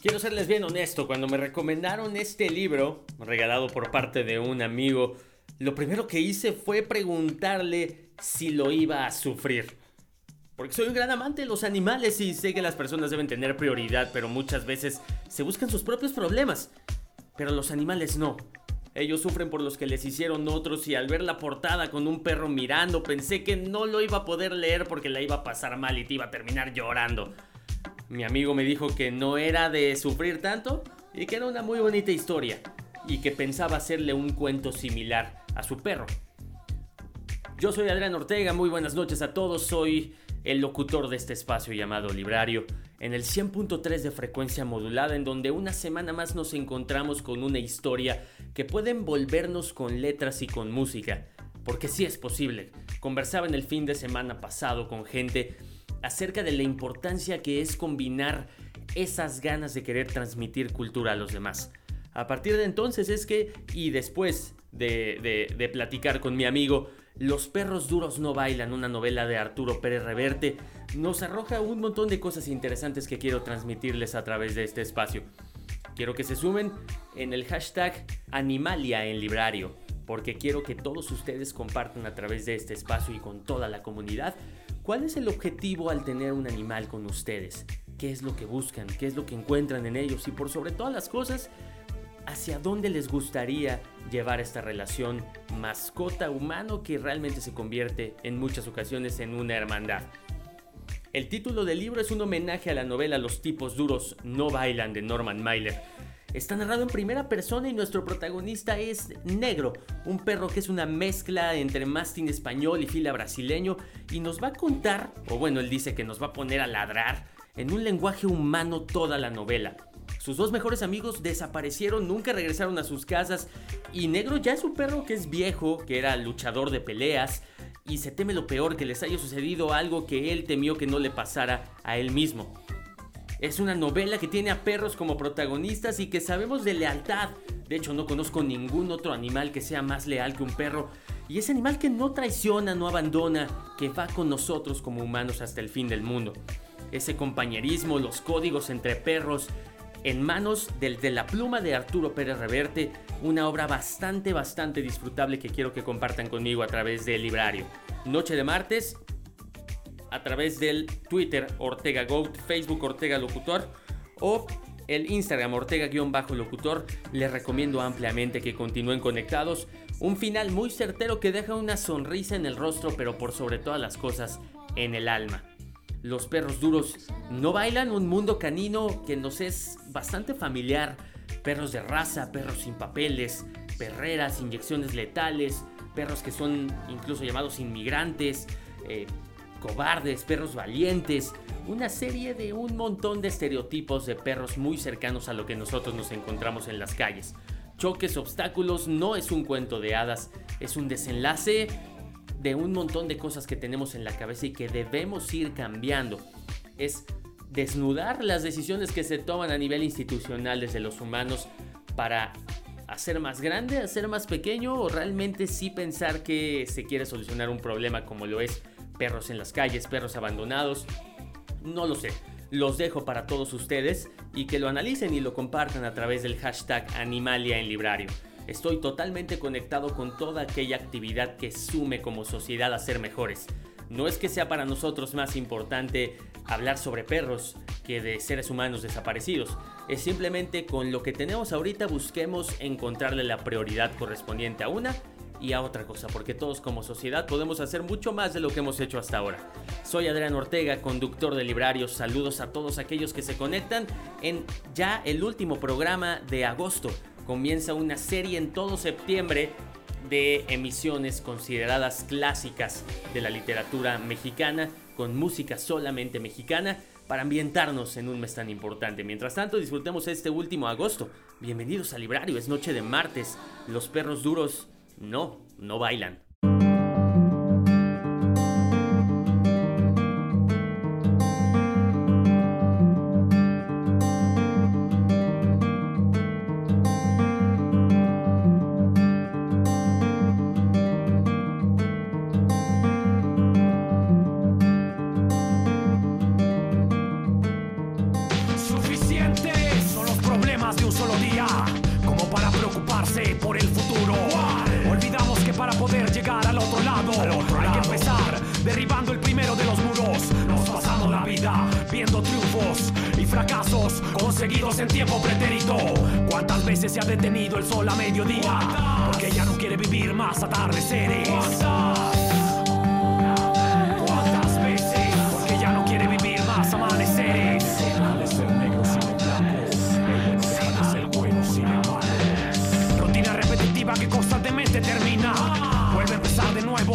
Quiero serles bien honesto, cuando me recomendaron este libro, regalado por parte de un amigo, lo primero que hice fue preguntarle si lo iba a sufrir. Porque soy un gran amante de los animales y sé que las personas deben tener prioridad, pero muchas veces se buscan sus propios problemas. Pero los animales no. Ellos sufren por los que les hicieron otros y al ver la portada con un perro mirando pensé que no lo iba a poder leer porque la iba a pasar mal y te iba a terminar llorando. Mi amigo me dijo que no era de sufrir tanto y que era una muy bonita historia y que pensaba hacerle un cuento similar a su perro. Yo soy Adrián Ortega, muy buenas noches a todos, soy el locutor de este espacio llamado Librario, en el 100.3 de frecuencia modulada, en donde una semana más nos encontramos con una historia que puede envolvernos con letras y con música, porque sí es posible. Conversaba en el fin de semana pasado con gente acerca de la importancia que es combinar esas ganas de querer transmitir cultura a los demás. A partir de entonces es que, y después de, platicar con mi amigo, Los perros duros no bailan, una novela de Arturo Pérez Reverte, nos arroja un montón de cosas interesantes que quiero transmitirles a través de este espacio. Quiero que se sumen en el hashtag Animalia en Librario, porque quiero que todos ustedes compartan a través de este espacio y con toda la comunidad ¿Cuál es el objetivo al tener un animal con ustedes? ¿Qué es lo que buscan? ¿Qué es lo que encuentran en ellos? Y por sobre todas las cosas, ¿hacia dónde les gustaría llevar esta relación mascota-humano que realmente se convierte en muchas ocasiones en una hermandad? El título del libro es un homenaje a la novela Los tipos duros no bailan de Norman Mailer Está narrado en primera persona y nuestro protagonista es Negro, un perro que es una mezcla entre mastín español y fila brasileño y nos va a contar, o bueno, él dice que nos va a poner a ladrar en un lenguaje humano toda la novela. Sus dos mejores amigos desaparecieron, nunca regresaron a sus casas y Negro ya es un perro que es viejo, que era luchador de peleas y se teme lo peor que les haya sucedido algo que él temió que no le pasara a él mismo. Es una novela que tiene a perros como protagonistas y que sabemos de lealtad. De hecho, no conozco ningún otro animal que sea más leal que un perro. Y ese animal que no traiciona, no abandona, que va con nosotros como humanos hasta el fin del mundo. Ese compañerismo, los códigos entre perros, en manos de la pluma de Arturo Pérez Reverte, una obra bastante, bastante disfrutable que quiero que compartan conmigo a través del librario. Noche de martes, a través del Twitter Ortega Goat, Facebook Ortega Locutor o el Instagram Ortega-Locutor. Les recomiendo ampliamente que continúen conectados. Un final muy certero que deja una sonrisa en el rostro, pero por sobre todas las cosas, en el alma. Los perros duros no bailan un mundo canino que nos es bastante familiar. Perros de raza, perros sin papeles, perreras, inyecciones letales, perros que son incluso llamados inmigrantes, eh, cobardes, perros valientes, una serie de un montón de estereotipos de perros muy cercanos a lo que nosotros nos encontramos en las calles. Choques, obstáculos, no es un cuento de hadas, es un desenlace de un montón de cosas que tenemos en la cabeza y que debemos ir cambiando. Es desnudar las decisiones que se toman a nivel institucional desde los humanos para hacer más grande, hacer más pequeño o realmente sí pensar que se quiere solucionar un problema como lo es perros en las calles, perros abandonados. No lo sé. Los dejo para todos ustedes y que lo analicen y lo compartan a través del hashtag Animalia en Librario. Estoy totalmente conectado con toda aquella actividad que sume como sociedad a ser mejores. No es que sea para nosotros más importante hablar sobre perros que de seres humanos desaparecidos. Es simplemente con lo que tenemos ahorita busquemos encontrarle la prioridad correspondiente a una y a otra cosa, porque todos como sociedad podemos hacer mucho más de lo que hemos hecho hasta ahora. Soy Adrián Ortega, conductor de Librarios. Saludos a todos aquellos que se conectan en ya el último programa de agosto. Comienza una serie en todo septiembre de emisiones consideradas clásicas de la literatura mexicana, con música solamente mexicana, para ambientarnos en un mes tan importante. Mientras tanto, disfrutemos este último agosto. Bienvenidos a Librario, es noche de martes. Los perros duros no, no bailan.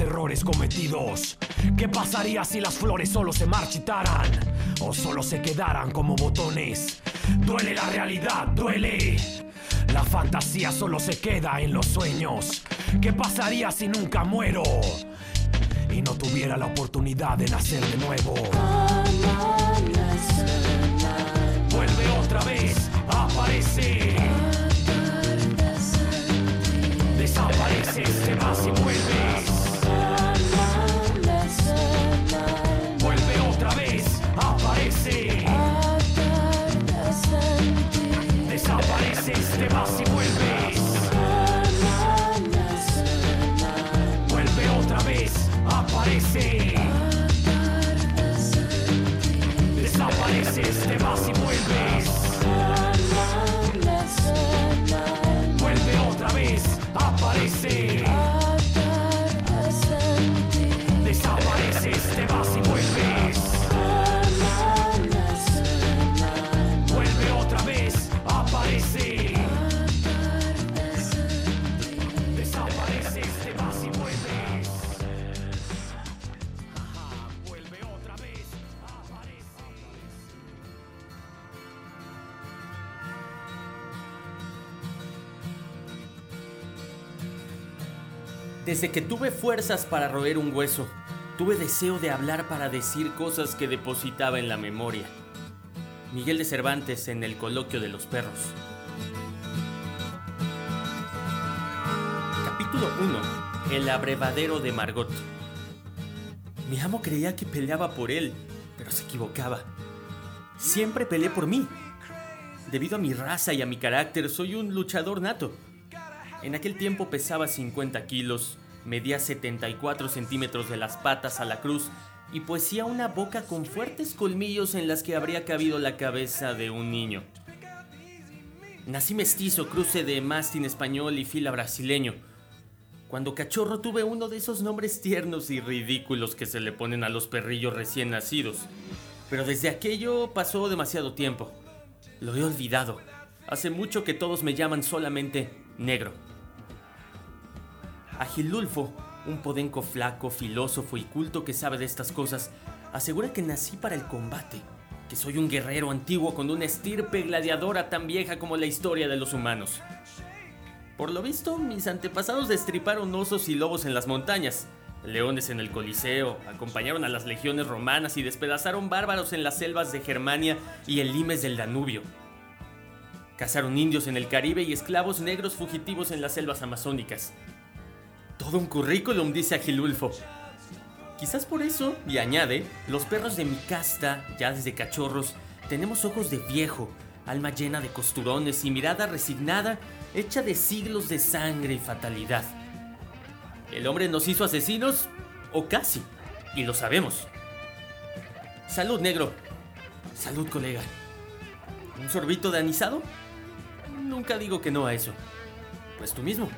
errores cometidos. ¿Qué pasaría si las flores solo se marchitaran o solo se quedaran como botones? Duele la realidad, duele. La fantasía solo se queda en los sueños. ¿Qué pasaría si nunca muero y no tuviera la oportunidad de nacer de nuevo? Vuelve otra vez, aparece. Desapareces, te vas y. Vuelve Desde que tuve fuerzas para roer un hueso, tuve deseo de hablar para decir cosas que depositaba en la memoria. Miguel de Cervantes en el coloquio de los perros. Capítulo 1. El abrevadero de Margot. Mi amo creía que peleaba por él, pero se equivocaba. Siempre peleé por mí. Debido a mi raza y a mi carácter, soy un luchador nato. En aquel tiempo pesaba 50 kilos, medía 74 centímetros de las patas a la cruz y poseía una boca con fuertes colmillos en las que habría cabido la cabeza de un niño. Nací mestizo, cruce de mastín español y fila brasileño. Cuando cachorro tuve uno de esos nombres tiernos y ridículos que se le ponen a los perrillos recién nacidos. Pero desde aquello pasó demasiado tiempo. Lo he olvidado. Hace mucho que todos me llaman solamente negro. Agilulfo, un podenco flaco, filósofo y culto que sabe de estas cosas, asegura que nací para el combate, que soy un guerrero antiguo con una estirpe gladiadora tan vieja como la historia de los humanos. Por lo visto, mis antepasados destriparon osos y lobos en las montañas, leones en el Coliseo, acompañaron a las legiones romanas y despedazaron bárbaros en las selvas de Germania y el limes del Danubio. Cazaron indios en el Caribe y esclavos negros fugitivos en las selvas amazónicas. Todo un currículum, dice Agilulfo. Quizás por eso, y añade, los perros de mi casta, ya desde cachorros, tenemos ojos de viejo, alma llena de costurones y mirada resignada hecha de siglos de sangre y fatalidad. El hombre nos hizo asesinos, o casi, y lo sabemos. Salud, negro. Salud, colega. ¿Un sorbito de anisado? Nunca digo que no a eso. Pues tú mismo.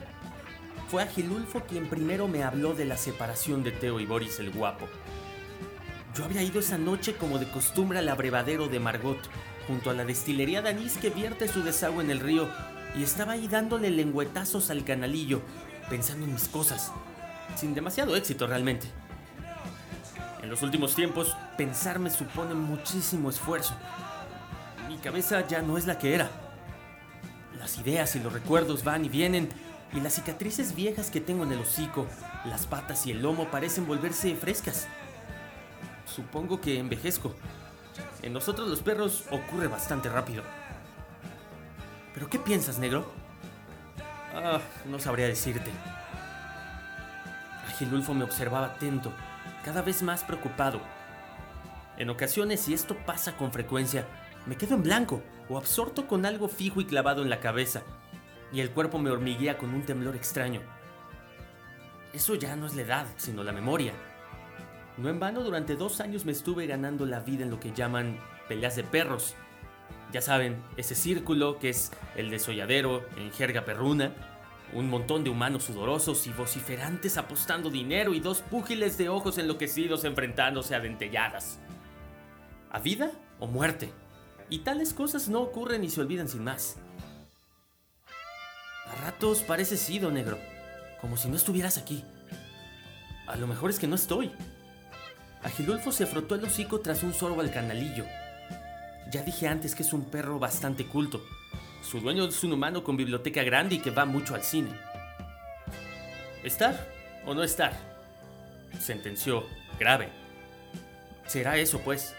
Fue Agilulfo quien primero me habló de la separación de Teo y Boris el Guapo. Yo había ido esa noche como de costumbre al abrevadero de Margot, junto a la destilería de que vierte su desagüe en el río y estaba ahí dándole lengüetazos al canalillo, pensando en mis cosas, sin demasiado éxito realmente. En los últimos tiempos, pensar me supone muchísimo esfuerzo. Mi cabeza ya no es la que era. Las ideas y los recuerdos van y vienen, y las cicatrices viejas que tengo en el hocico, las patas y el lomo parecen volverse frescas. Supongo que envejezco. En nosotros los perros ocurre bastante rápido. ¿Pero qué piensas, negro? Ah, no sabría decirte. Agilulfo me observaba atento, cada vez más preocupado. En ocasiones, y esto pasa con frecuencia, me quedo en blanco o absorto con algo fijo y clavado en la cabeza, y el cuerpo me hormiguea con un temblor extraño. Eso ya no es la edad, sino la memoria. No en vano, durante dos años me estuve ganando la vida en lo que llaman peleas de perros, ya saben, ese círculo que es el desolladero en jerga perruna, un montón de humanos sudorosos y vociferantes apostando dinero y dos púgiles de ojos enloquecidos enfrentándose a dentelladas. ¿A vida o muerte? Y tales cosas no ocurren y se olvidan sin más. Ratos parece sido, negro, como si no estuvieras aquí. A lo mejor es que no estoy. Agilulfo se frotó el hocico tras un sorbo al canalillo ya dije antes que es un perro bastante culto. Su dueño es un humano con biblioteca grande y que va mucho al cine. ¿Estar o no estar? Sentenció, grave. Será eso, pues.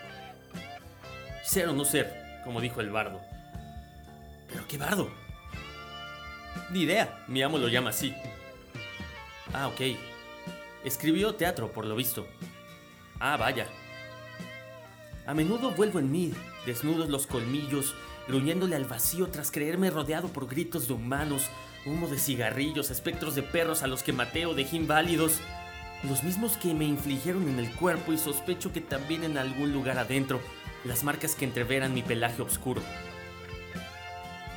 Ser o no ser, como dijo el bardo. ¿Pero qué bardo? Ni idea, mi amo lo llama así. Ah, ok. Escribió teatro, por lo visto. Ah, vaya. A menudo vuelvo en mí, desnudos los colmillos, gruñéndole al vacío tras creerme rodeado por gritos de humanos, humo de cigarrillos, espectros de perros a los que maté o dejé inválidos, los mismos que me infligieron en el cuerpo y sospecho que también en algún lugar adentro, las marcas que entreveran mi pelaje oscuro.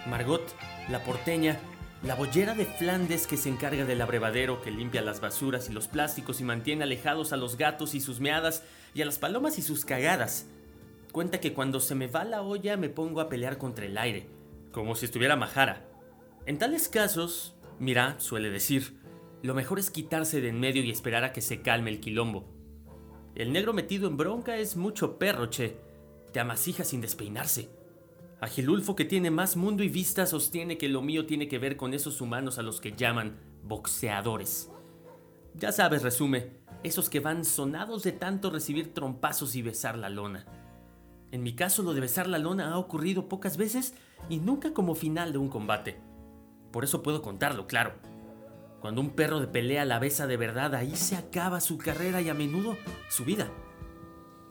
Margot, la porteña, la bollera de Flandes que se encarga del abrevadero que limpia las basuras y los plásticos y mantiene alejados a los gatos y sus meadas y a las palomas y sus cagadas, Cuenta que cuando se me va la olla me pongo a pelear contra el aire, como si estuviera majara. En tales casos, mira, suele decir, lo mejor es quitarse de en medio y esperar a que se calme el quilombo. El negro metido en bronca es mucho perro, che. Te amasija sin despeinarse. Agilulfo, que tiene más mundo y vista, sostiene que lo mío tiene que ver con esos humanos a los que llaman boxeadores. Ya sabes, resume, esos que van sonados de tanto recibir trompazos y besar la lona. En mi caso, lo de besar la lona ha ocurrido pocas veces y nunca como final de un combate. Por eso puedo contarlo, claro. Cuando un perro de pelea la besa de verdad, ahí se acaba su carrera y a menudo su vida.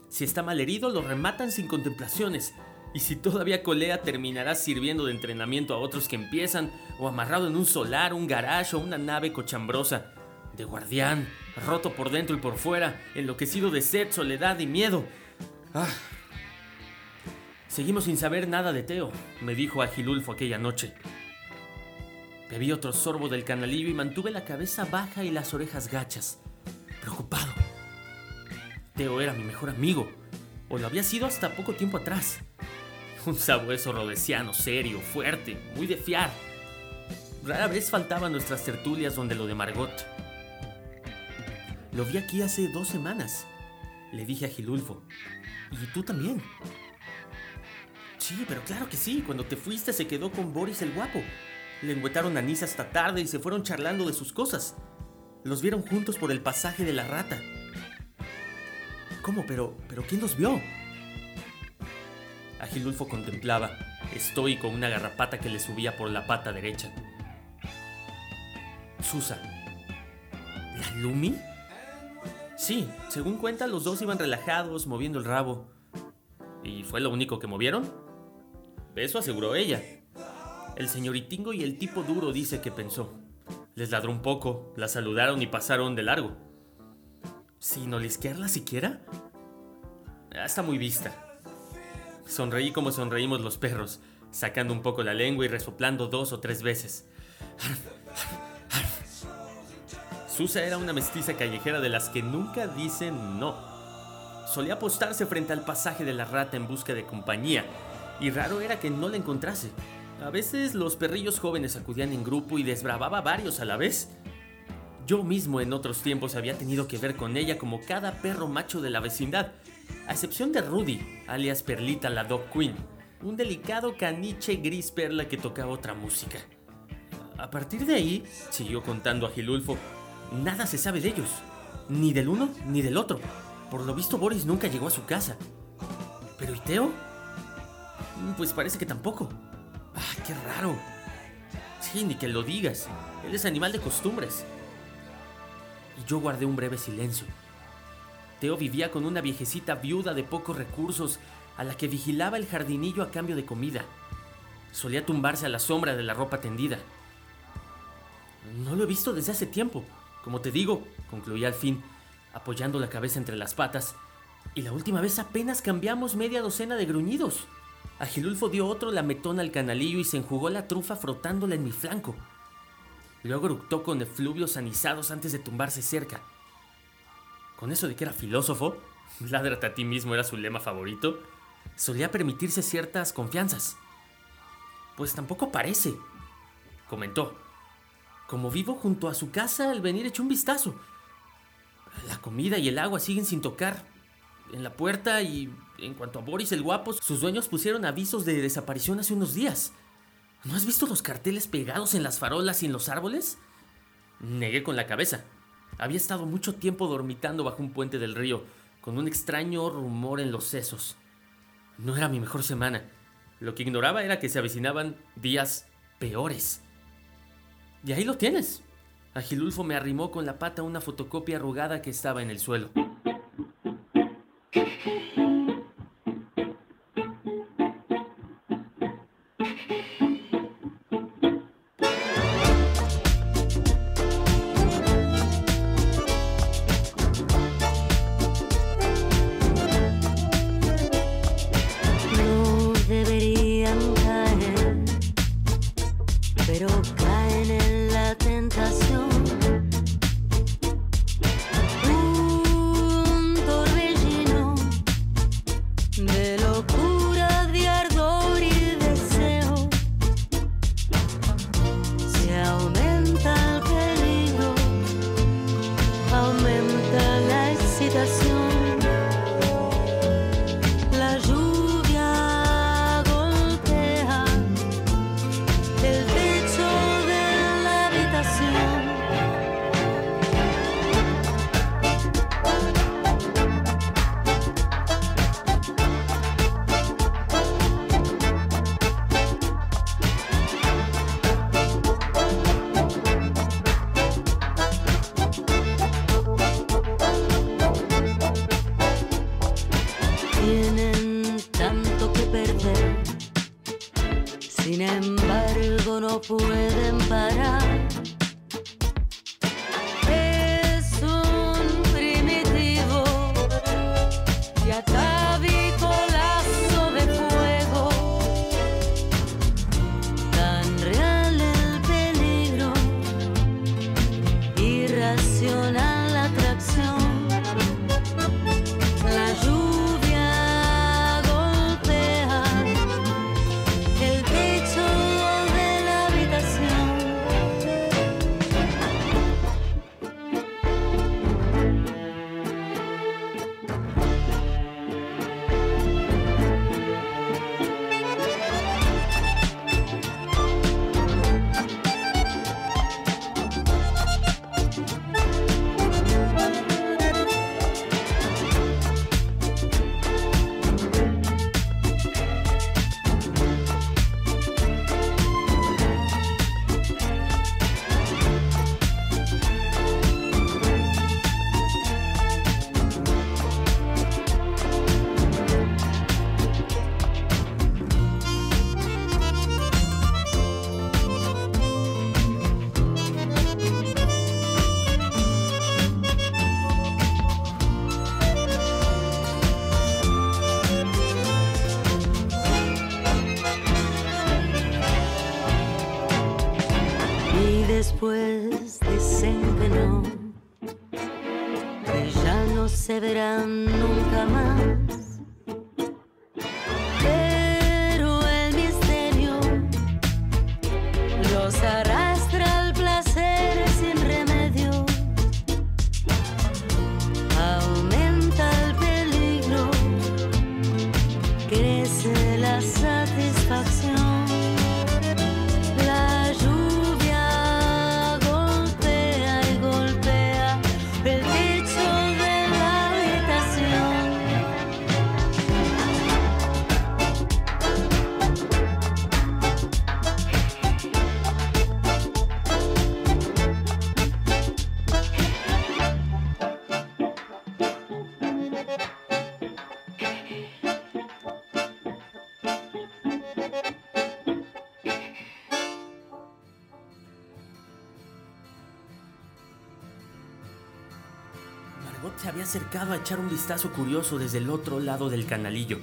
Si está mal herido, lo rematan sin contemplaciones. Y si todavía colea, terminará sirviendo de entrenamiento a otros que empiezan, o amarrado en un solar, un garage o una nave cochambrosa, de guardián, roto por dentro y por fuera, enloquecido de sed, soledad y miedo. Ah. Seguimos sin saber nada de Teo, me dijo Agilulfo aquella noche. Bebí otro sorbo del canalillo y mantuve la cabeza baja y las orejas gachas, preocupado. Teo era mi mejor amigo, o lo había sido hasta poco tiempo atrás. Un sabueso rodesiano, serio, fuerte, muy de fiar. Rara vez faltaban nuestras tertulias donde lo de Margot. Lo vi aquí hace dos semanas, le dije a Gilulfo. Y tú también. Sí, pero claro que sí. Cuando te fuiste se quedó con Boris el guapo. Le enguetaron anís hasta tarde y se fueron charlando de sus cosas. Los vieron juntos por el pasaje de la rata. ¿Cómo? Pero, pero ¿quién los vio? Agilulfo contemplaba, estoico, una garrapata que le subía por la pata derecha. Susa. ¿La Lumi? Sí, según cuenta, los dos iban relajados, moviendo el rabo. ¿Y fue lo único que movieron? Eso aseguró ella. El señoritingo y el tipo duro dice que pensó. Les ladró un poco, la saludaron y pasaron de largo. ¿Sin olisquearla siquiera? Ah, está muy vista. Sonreí como sonreímos los perros, sacando un poco la lengua y resoplando dos o tres veces. Susa era una mestiza callejera de las que nunca dicen no. Solía apostarse frente al pasaje de la rata en busca de compañía, y raro era que no la encontrase. A veces los perrillos jóvenes acudían en grupo y desbravaba varios a la vez. Yo mismo en otros tiempos había tenido que ver con ella como cada perro macho de la vecindad, a excepción de Rudy, alias Perlita la Dog Queen, un delicado caniche gris perla que tocaba otra música. A partir de ahí, siguió contando a Gilulfo, nada se sabe de ellos, ni del uno ni del otro. Por lo visto Boris nunca llegó a su casa. ¿Pero y Teo? Pues parece que tampoco. ¡Ah, qué raro! Sí, ni que lo digas. Él es animal de costumbres. Y yo guardé un breve silencio. Teo vivía con una viejecita viuda de pocos recursos a la que vigilaba el jardinillo a cambio de comida. Solía tumbarse a la sombra de la ropa tendida. No lo he visto desde hace tiempo. Como te digo, concluí al fin, apoyando la cabeza entre las patas. Y la última vez apenas cambiamos media docena de gruñidos. Agilulfo dio otro lametón al canalillo y se enjugó la trufa frotándola en mi flanco. Luego eructó con efluvios anisados antes de tumbarse cerca. Con eso de que era filósofo, ládrate a ti mismo era su lema favorito, solía permitirse ciertas confianzas. Pues tampoco parece, comentó. Como vivo junto a su casa, al venir echó un vistazo. La comida y el agua siguen sin tocar en la puerta y en cuanto a Boris el guapo, sus dueños pusieron avisos de desaparición hace unos días. ¿No has visto los carteles pegados en las farolas y en los árboles? Negué con la cabeza. Había estado mucho tiempo dormitando bajo un puente del río, con un extraño rumor en los sesos. No era mi mejor semana. Lo que ignoraba era que se avecinaban días peores. Y ahí lo tienes. Agilulfo me arrimó con la pata una fotocopia arrugada que estaba en el suelo. Se había acercado a echar un vistazo curioso desde el otro lado del canalillo.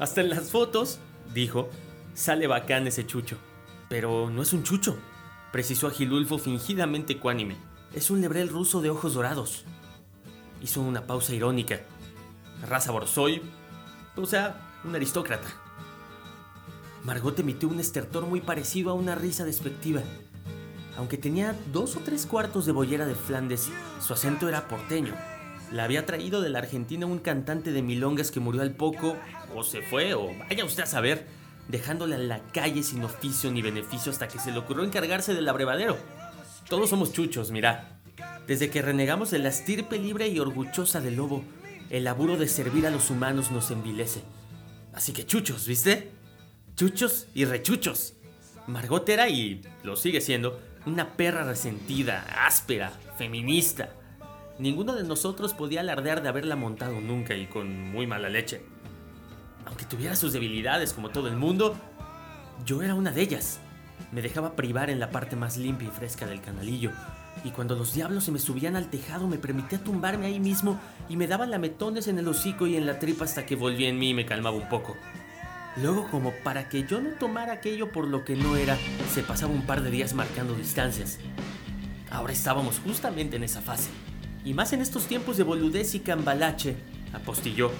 Hasta en las fotos, dijo, sale bacán ese chucho. Pero no es un chucho, precisó Agilulfo fingidamente ecuánime. Es un lebrel ruso de ojos dorados. Hizo una pausa irónica. Raza Borsoi, o sea, un aristócrata. Margot emitió un estertor muy parecido a una risa despectiva. Aunque tenía dos o tres cuartos de bollera de Flandes, su acento era porteño. La había traído de la Argentina un cantante de milongas que murió al poco, o se fue, o vaya usted a saber, dejándola en la calle sin oficio ni beneficio hasta que se le ocurrió encargarse del abrevadero. Todos somos chuchos, mirá. Desde que renegamos de la estirpe libre y orgullosa del lobo, el laburo de servir a los humanos nos envilece. Así que chuchos, ¿viste? Chuchos y rechuchos. Margot era, y lo sigue siendo, una perra resentida, áspera, feminista. Ninguno de nosotros podía alardear de haberla montado nunca y con muy mala leche. Aunque tuviera sus debilidades como todo el mundo, yo era una de ellas. Me dejaba privar en la parte más limpia y fresca del canalillo, y cuando los diablos se me subían al tejado me permitía tumbarme ahí mismo y me daban lametones en el hocico y en la tripa hasta que volvía en mí y me calmaba un poco. Luego, como para que yo no tomara aquello por lo que no era, se pasaba un par de días marcando distancias. Ahora estábamos justamente en esa fase. Y más en estos tiempos de boludez y cambalache, apostilló,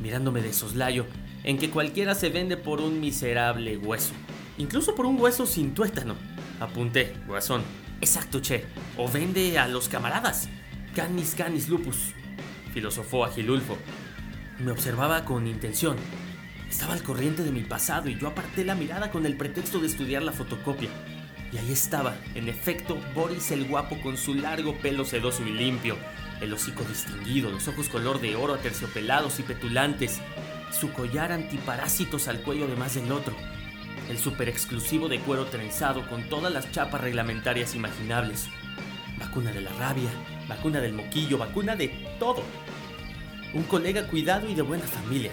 mirándome de soslayo, en que cualquiera se vende por un miserable hueso. Incluso por un hueso sin tuétano. Apunté, guasón. Exacto, che. O vende a los camaradas. Canis canis lupus. Filosofó Agilulfo. Me observaba con intención. Estaba al corriente de mi pasado y yo aparté la mirada con el pretexto de estudiar la fotocopia. Y ahí estaba, en efecto, Boris el guapo con su largo pelo sedoso y limpio, el hocico distinguido, los ojos color de oro aterciopelados y petulantes, su collar antiparásitos al cuello además del otro, el super exclusivo de cuero trenzado con todas las chapas reglamentarias imaginables, vacuna de la rabia, vacuna del moquillo, vacuna de todo. Un colega cuidado y de buena familia.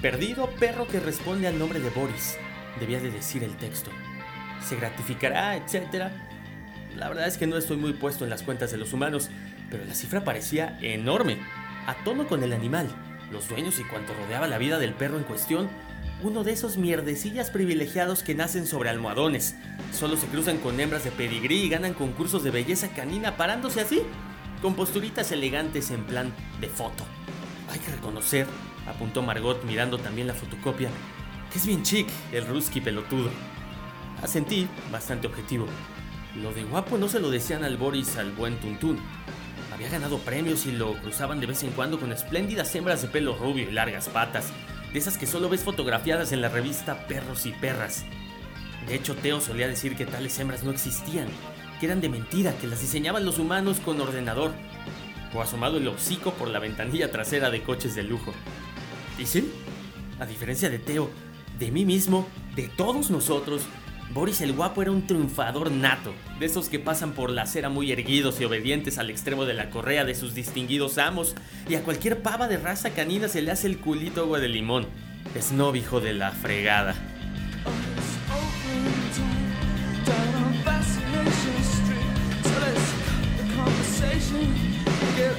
Perdido perro que responde al nombre de Boris, debía de decir el texto. se gratificará, etc. La verdad es que no estoy muy puesto en las cuentas de los humanos, pero la cifra parecía enorme, a tono con el animal, los dueños y cuanto rodeaba la vida del perro en cuestión, uno de esos mierdecillas privilegiados que nacen sobre almohadones, solo se cruzan con hembras de pedigrí y ganan concursos de belleza canina parándose así, con posturitas elegantes en plan de foto. Hay que reconocer, apuntó Margot mirando también la fotocopia, que es bien chic el Ruski pelotudo. Asentí, bastante objetivo. Lo de guapo no se lo decían al Boris al buen Tuntún. Había ganado premios y lo cruzaban de vez en cuando con espléndidas hembras de pelo rubio y largas patas, de esas que solo ves fotografiadas en la revista Perros y Perras. De hecho, Teo solía decir que tales hembras no existían, que eran de mentira, que las diseñaban los humanos con ordenador, o asomado el hocico por la ventanilla trasera de coches de lujo. ¿Y sí? A diferencia de Teo, de mí mismo, de todos nosotros, Boris el Guapo era un triunfador nato, de esos que pasan por la acera muy erguidos y obedientes al extremo de la correa de sus distinguidos amos, y a cualquier pava de raza canina se le hace el culito agua de limón. Snob hijo de la fregada.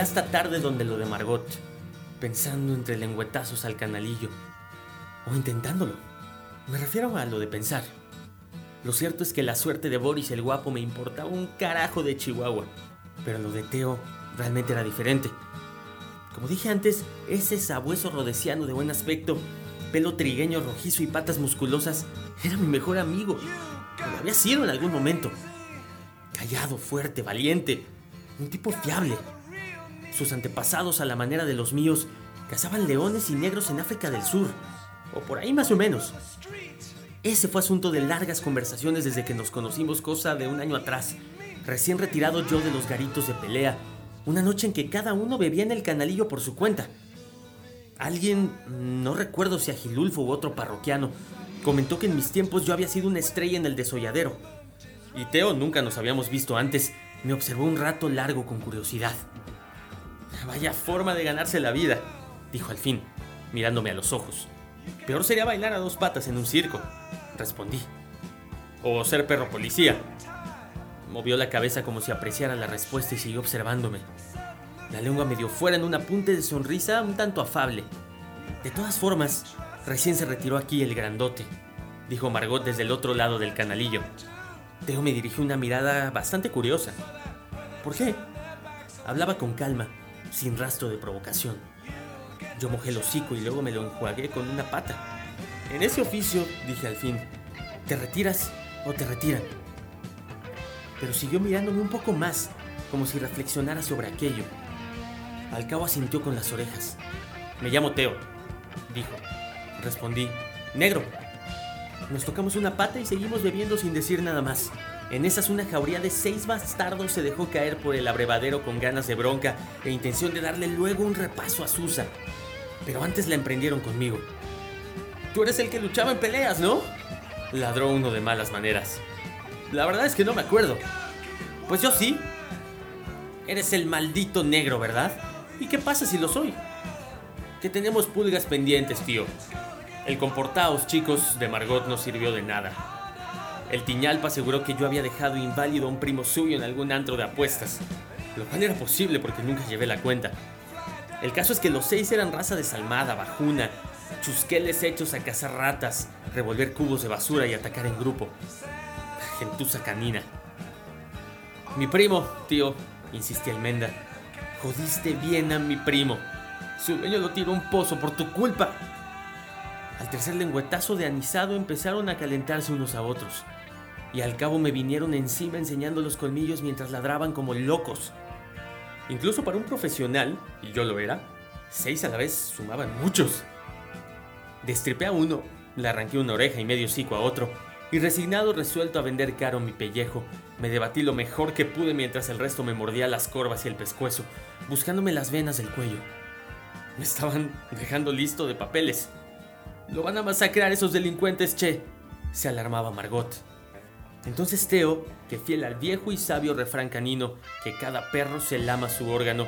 quedé hasta tarde donde lo de Margot, pensando entre lengüetazos al canalillo, o intentándolo. Me refiero a lo de pensar. Lo cierto es que la suerte de Boris el guapo me importaba un carajo de Chihuahua, pero lo de Teo realmente era diferente. Como dije antes, ese sabueso rodeciano de buen aspecto, pelo trigueño rojizo y patas musculosas, era mi mejor amigo. Lo había sido en algún momento. Callado, fuerte, valiente, un tipo fiable. Sus antepasados, a la manera de los míos, cazaban leones y negros en África del Sur, o por ahí más o menos. Ese fue asunto de largas conversaciones desde que nos conocimos, cosa de un año atrás, recién retirado yo de los garitos de pelea, una noche en que cada uno bebía en el canalillo por su cuenta. Alguien, no recuerdo si Agilulfo u otro parroquiano, Comentó que en mis tiempos yo había sido una estrella en el desolladero. Y Teo, nunca nos habíamos visto antes, me observó un rato largo con curiosidad. Vaya forma de ganarse la vida, dijo al fin, mirándome a los ojos. Peor sería bailar a dos patas en un circo, respondí. O ser perro policía. Movió la cabeza como si apreciara la respuesta y siguió observándome. La lengua medio fuera en un apunte de sonrisa un tanto afable. De todas formas, recién se retiró aquí el grandote, dijo Margot desde el otro lado del canalillo. Teo me dirigió una mirada bastante curiosa. ¿Por qué? Hablaba con calma, sin rastro de provocación. Yo mojé el hocico y luego me lo enjuagué con una pata. En ese oficio, dije al fin, ¿te retiras o te retiran? Pero siguió mirándome un poco más, como si reflexionara sobre aquello. Al cabo asintió con las orejas. Me llamo Teo, dijo. Respondí, negro. Nos tocamos una pata y seguimos bebiendo sin decir nada más. En esas una jauría de seis bastardos se dejó caer por el abrevadero con ganas de bronca e intención de darle luego un repaso a Susa. Pero antes la emprendieron conmigo. Tú eres el que luchaba en peleas, ¿no? Ladró uno de malas maneras. La verdad es que no me acuerdo. Pues yo sí. Eres el maldito negro, ¿verdad? ¿Y qué pasa si lo soy? Que tenemos pulgas pendientes, tío. El comportaos, chicos, de Margot no sirvió de nada. El Tiñalpa aseguró que yo había dejado inválido a un primo suyo en algún antro de apuestas, lo cual era posible porque nunca llevé la cuenta. El caso es que los seis eran raza desalmada, bajuna, chusqueles hechos a cazar ratas, revolver cubos de basura y atacar en grupo. Gentuza canina. Mi primo, tío, insistía Almenda. Jodiste bien a mi primo. Su dueño lo tiró un pozo por tu culpa. Al tercer lengüetazo de anisado empezaron a calentarse unos a otros y al cabo me vinieron encima enseñando los colmillos mientras ladraban como locos. Incluso para un profesional, y yo lo era, seis a la vez sumaban muchos. Destripé a uno, le arranqué una oreja y medio hocico a otro, y resignado resuelto a vender caro mi pellejo, me debatí lo mejor que pude mientras el resto me mordía las corvas y el pescuezo, buscándome las venas del cuello. Me estaban dejando listo de papeles. Lo van a masacrar esos delincuentes, che, se alarmaba Margot. Entonces Teo, que fiel al viejo y sabio refrán canino, que cada perro se lama su órgano,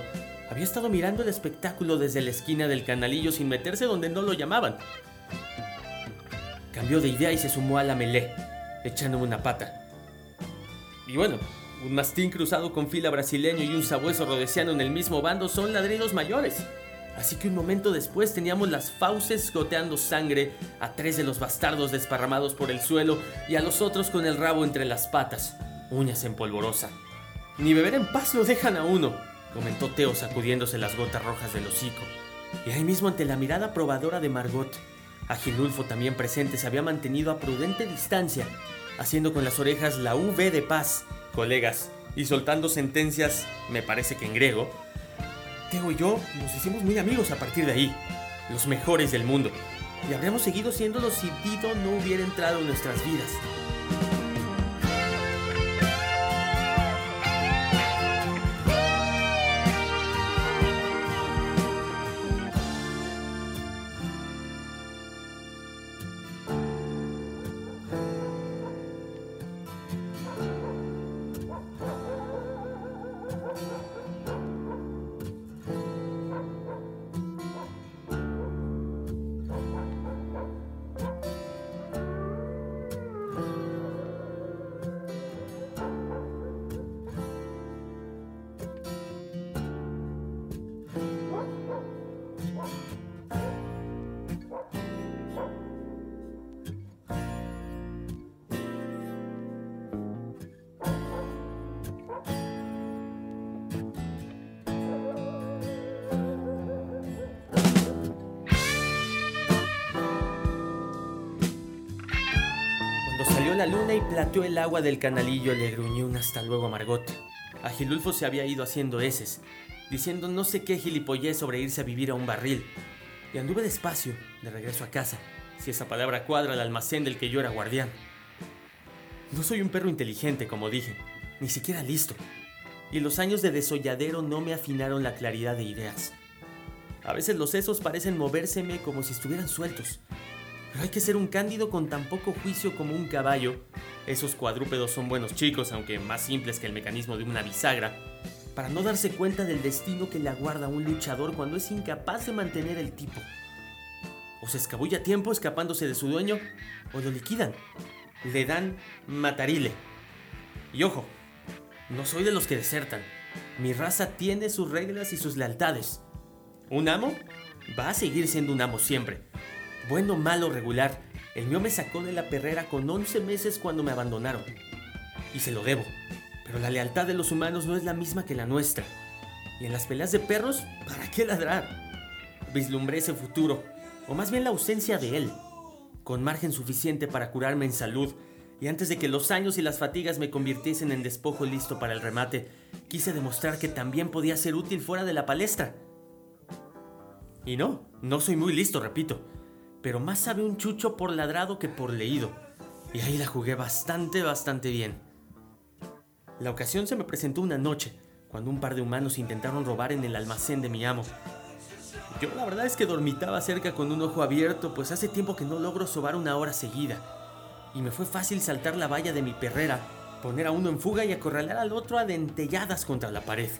había estado mirando el espectáculo desde la esquina del canalillo sin meterse donde no lo llamaban. Cambió de idea y se sumó a la melé, echándome una pata. Y bueno, un mastín cruzado con fila brasileño y un sabueso rodesiano en el mismo bando son ladridos mayores. Así que un momento después teníamos las fauces goteando sangre, a tres de los bastardos desparramados por el suelo y a los otros con el rabo entre las patas, uñas en polvorosa. Ni beber en paz lo dejan a uno, comentó Teo sacudiéndose las gotas rojas del hocico. Y ahí mismo ante la mirada probadora de Margot, Agilulfo también presente se había mantenido a prudente distancia, haciendo con las orejas la V de paz, colegas, y soltando sentencias, me parece que en griego, Teo y yo nos hicimos muy amigos a partir de ahí, los mejores del mundo, y habríamos seguido siéndolo si Dido no hubiera entrado en nuestras vidas. La luna y plateó el agua del canalillo, le gruñó un hasta luego a Margot. Agilulfo se había ido haciendo heces, diciendo no sé qué gilipollez sobre irse a vivir a un barril. Y anduve despacio, de regreso a casa, si esa palabra cuadra al almacén del que yo era guardián. No soy un perro inteligente, como dije, ni siquiera listo. Y los años de desolladero no me afinaron la claridad de ideas. A veces los sesos parecen movérseme como si estuvieran sueltos. Pero hay que ser un cándido con tan poco juicio como un caballo. Esos cuadrúpedos son buenos chicos, aunque más simples que el mecanismo de una bisagra, para no darse cuenta del destino que le aguarda a un luchador cuando es incapaz de mantener el tipo. O se escabulla a tiempo escapándose de su dueño, o lo liquidan. Le dan matarile. Y ojo, no soy de los que desertan. Mi raza tiene sus reglas y sus lealtades. Un amo va a seguir siendo un amo siempre. Bueno, malo, regular, el mío me sacó de la perrera con 11 meses cuando me abandonaron. Y se lo debo. Pero la lealtad de los humanos no es la misma que la nuestra. Y en las peleas de perros, ¿para qué ladrar? Vislumbré ese futuro, o más bien la ausencia de él, con margen suficiente para curarme en salud, y antes de que los años y las fatigas me convirtiesen en despojo listo para el remate, quise demostrar que también podía ser útil fuera de la palestra. Y no, no soy muy listo, repito, pero más sabe un chucho por ladrado que por leído, y ahí la jugué bastante, bastante bien. La ocasión se me presentó una noche, cuando un par de humanos intentaron robar en el almacén de mi amo, yo la verdad es que dormitaba cerca con un ojo abierto, pues hace tiempo que no logro sobar una hora seguida. Y me fue fácil saltar la valla de mi perrera, poner a uno en fuga y acorralar al otro a dentelladas contra la pared.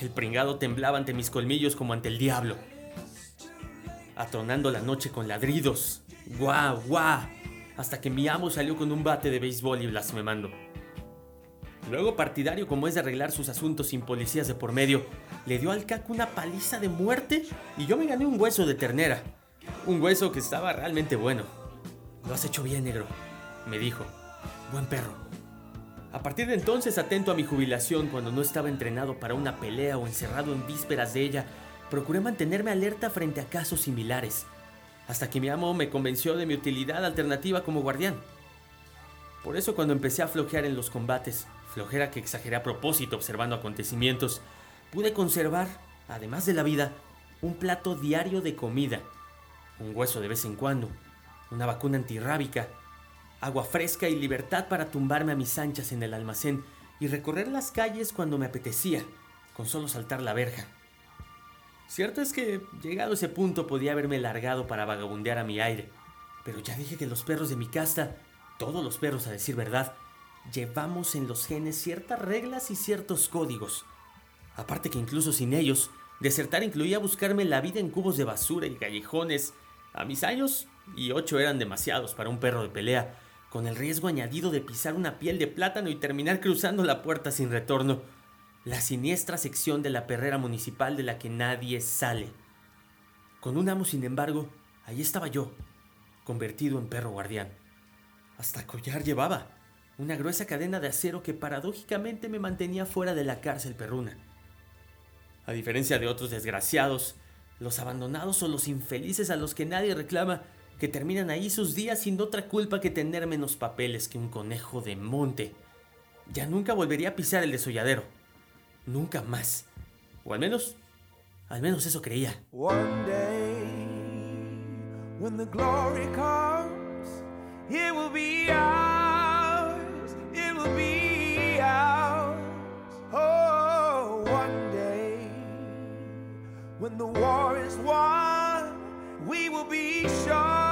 El pringado temblaba ante mis colmillos como ante el diablo. Atronando la noche con ladridos. ¡Guau, guau! Hasta que mi amo salió con un bate de béisbol y blasfemando. Luego, partidario como es de arreglar sus asuntos sin policías de por medio, le dio al caco una paliza de muerte y yo me gané un hueso de ternera. Un hueso que estaba realmente bueno. Lo has hecho bien, negro, me dijo. Buen perro. A partir de entonces, atento a mi jubilación cuando no estaba entrenado para una pelea o encerrado en vísperas de ella, procuré mantenerme alerta frente a casos similares, hasta que mi amo me convenció de mi utilidad alternativa como guardián. Por eso cuando empecé a flojear en los combates, flojera que exageré a propósito observando acontecimientos, pude conservar, además de la vida, un plato diario de comida, un hueso de vez en cuando, una vacuna antirrábica, agua fresca y libertad para tumbarme a mis anchas en el almacén y recorrer las calles cuando me apetecía, con solo saltar la verja. Cierto es que, llegado ese punto, podía haberme largado para vagabundear a mi aire, pero ya dije que los perros de mi casta, todos los perros a decir verdad, llevamos en los genes ciertas reglas y ciertos códigos. Aparte que incluso sin ellos, desertar incluía buscarme la vida en cubos de basura y callejones. A mis años, y ocho eran demasiados para un perro de pelea, con el riesgo añadido de pisar una piel de plátano y terminar cruzando la puerta sin retorno. La siniestra sección de la perrera municipal de la que nadie sale. Con un amo, sin embargo, ahí estaba yo, convertido en perro guardián. Hasta collar llevaba una gruesa cadena de acero que paradójicamente me mantenía fuera de la cárcel perruna. A diferencia de otros desgraciados, los abandonados o los infelices a los que nadie reclama, que terminan ahí sus días sin otra culpa que tener menos papeles que un conejo de monte. Ya nunca volvería a pisar el desolladero. Nunca más. O al menos, al menos eso creía. One day, when the glory comes, it will be ours. It will be ours. Oh, one day, when the war is won, we will be sure.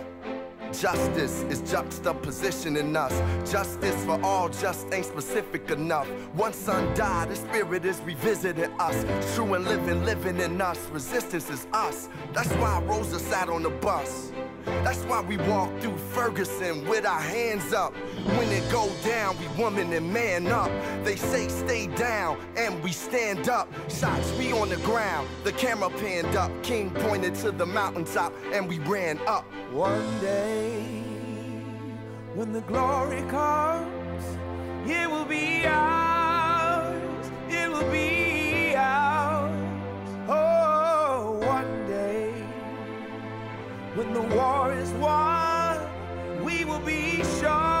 Justice is juxtaposition in us. Justice for all just ain't specific enough. One son died, the spirit is revisiting us. True and living, living in us. Resistance is us. That's why Rosa sat on the bus. That's why we walk through Ferguson with our hands up. When it go down, we woman and man up. They say stay down, and we stand up. Shots we on the ground, the camera panned up. King pointed to the mountaintop, and we ran up. One day, when the glory comes, it will be ours. It will be when the war is won, we will be sure,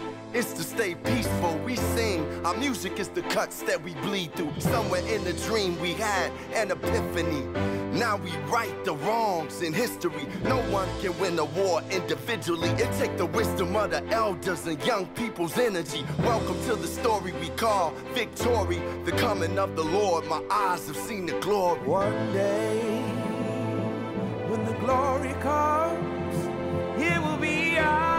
It's to stay peaceful, we sing. Our music is the cuts that we bleed through. Somewhere in the dream we had an epiphany. Now we right the wrongs in history. No one can win a war individually. It take the wisdom of the elders and young people's energy. Welcome to the story we call victory. The coming of the Lord. My eyes have seen the glory. One day, when the glory comes, it will be ours.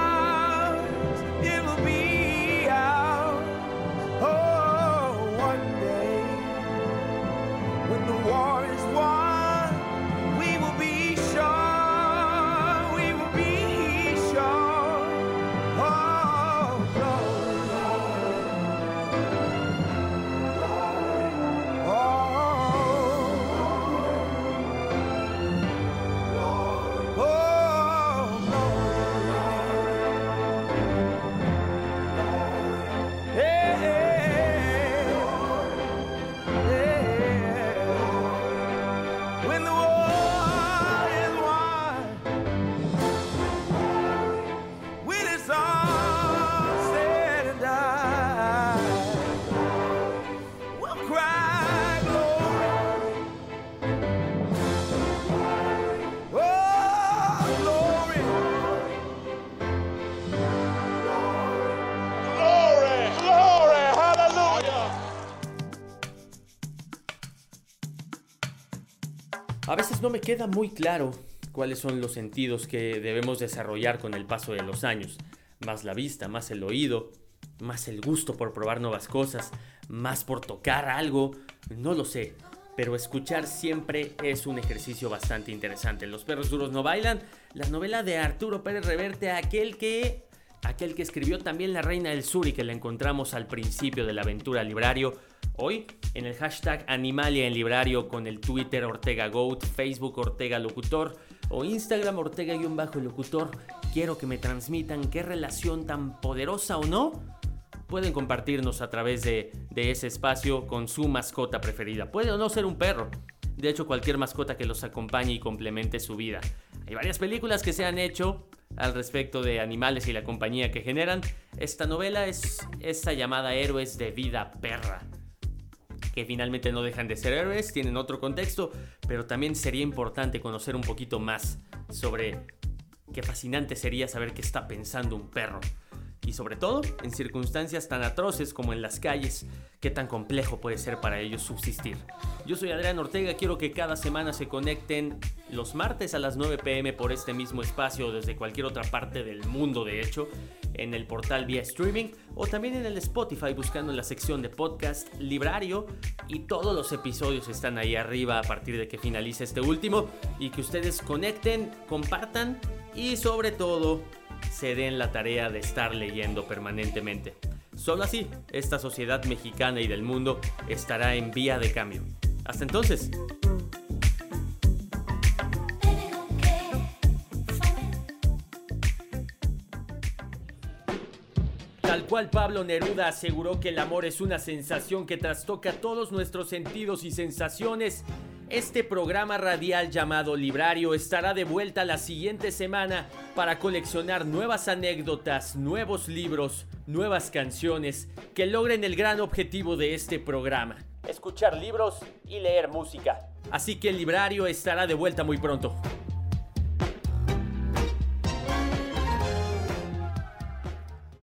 No me queda muy claro cuáles son los sentidos que debemos desarrollar con el paso de los años. Más la vista, más el oído, más el gusto por probar nuevas cosas, más por tocar algo, no lo sé. Pero escuchar siempre es un ejercicio bastante interesante. Los perros duros no bailan, la novela de Arturo Pérez Reverte, aquel que aquel que escribió también La Reina del Sur y que la encontramos al principio de la aventura librario. Hoy en el hashtag Animalia en Librario con el Twitter Ortega Goat, Facebook Ortega Locutor o Instagram Ortega-Locutor, quiero que me transmitan qué relación tan poderosa o no pueden compartirnos a través de, de ese espacio con su mascota preferida. Puede o no ser un perro. De hecho, cualquier mascota que los acompañe y complemente su vida. Hay varias películas que se han hecho al respecto de animales y la compañía que generan. Esta novela es esa llamada Héroes de Vida Perra. Que finalmente no dejan de ser héroes, tienen otro contexto, pero también sería importante conocer un poquito más sobre qué fascinante sería saber qué está pensando un perro. Y sobre todo, en circunstancias tan atroces como en las calles, qué tan complejo puede ser para ellos subsistir. Yo soy Adrián Ortega, quiero que cada semana se conecten los martes a las 9 pm por este mismo espacio desde cualquier otra parte del mundo, de hecho, en el portal vía streaming o también en el Spotify buscando en la sección de podcast librario y todos los episodios están ahí arriba a partir de que finalice este último y que ustedes conecten, compartan y sobre todo se den la tarea de estar leyendo permanentemente. Solo así, esta sociedad mexicana y del mundo estará en vía de cambio. Hasta entonces. Tal cual Pablo Neruda aseguró que el amor es una sensación que trastoca todos nuestros sentidos y sensaciones, Este programa radial llamado Librario estará de vuelta la siguiente semana para coleccionar nuevas anécdotas, nuevos libros, nuevas canciones que logren el gran objetivo de este programa. Escuchar libros y leer música. Así que el librario estará de vuelta muy pronto.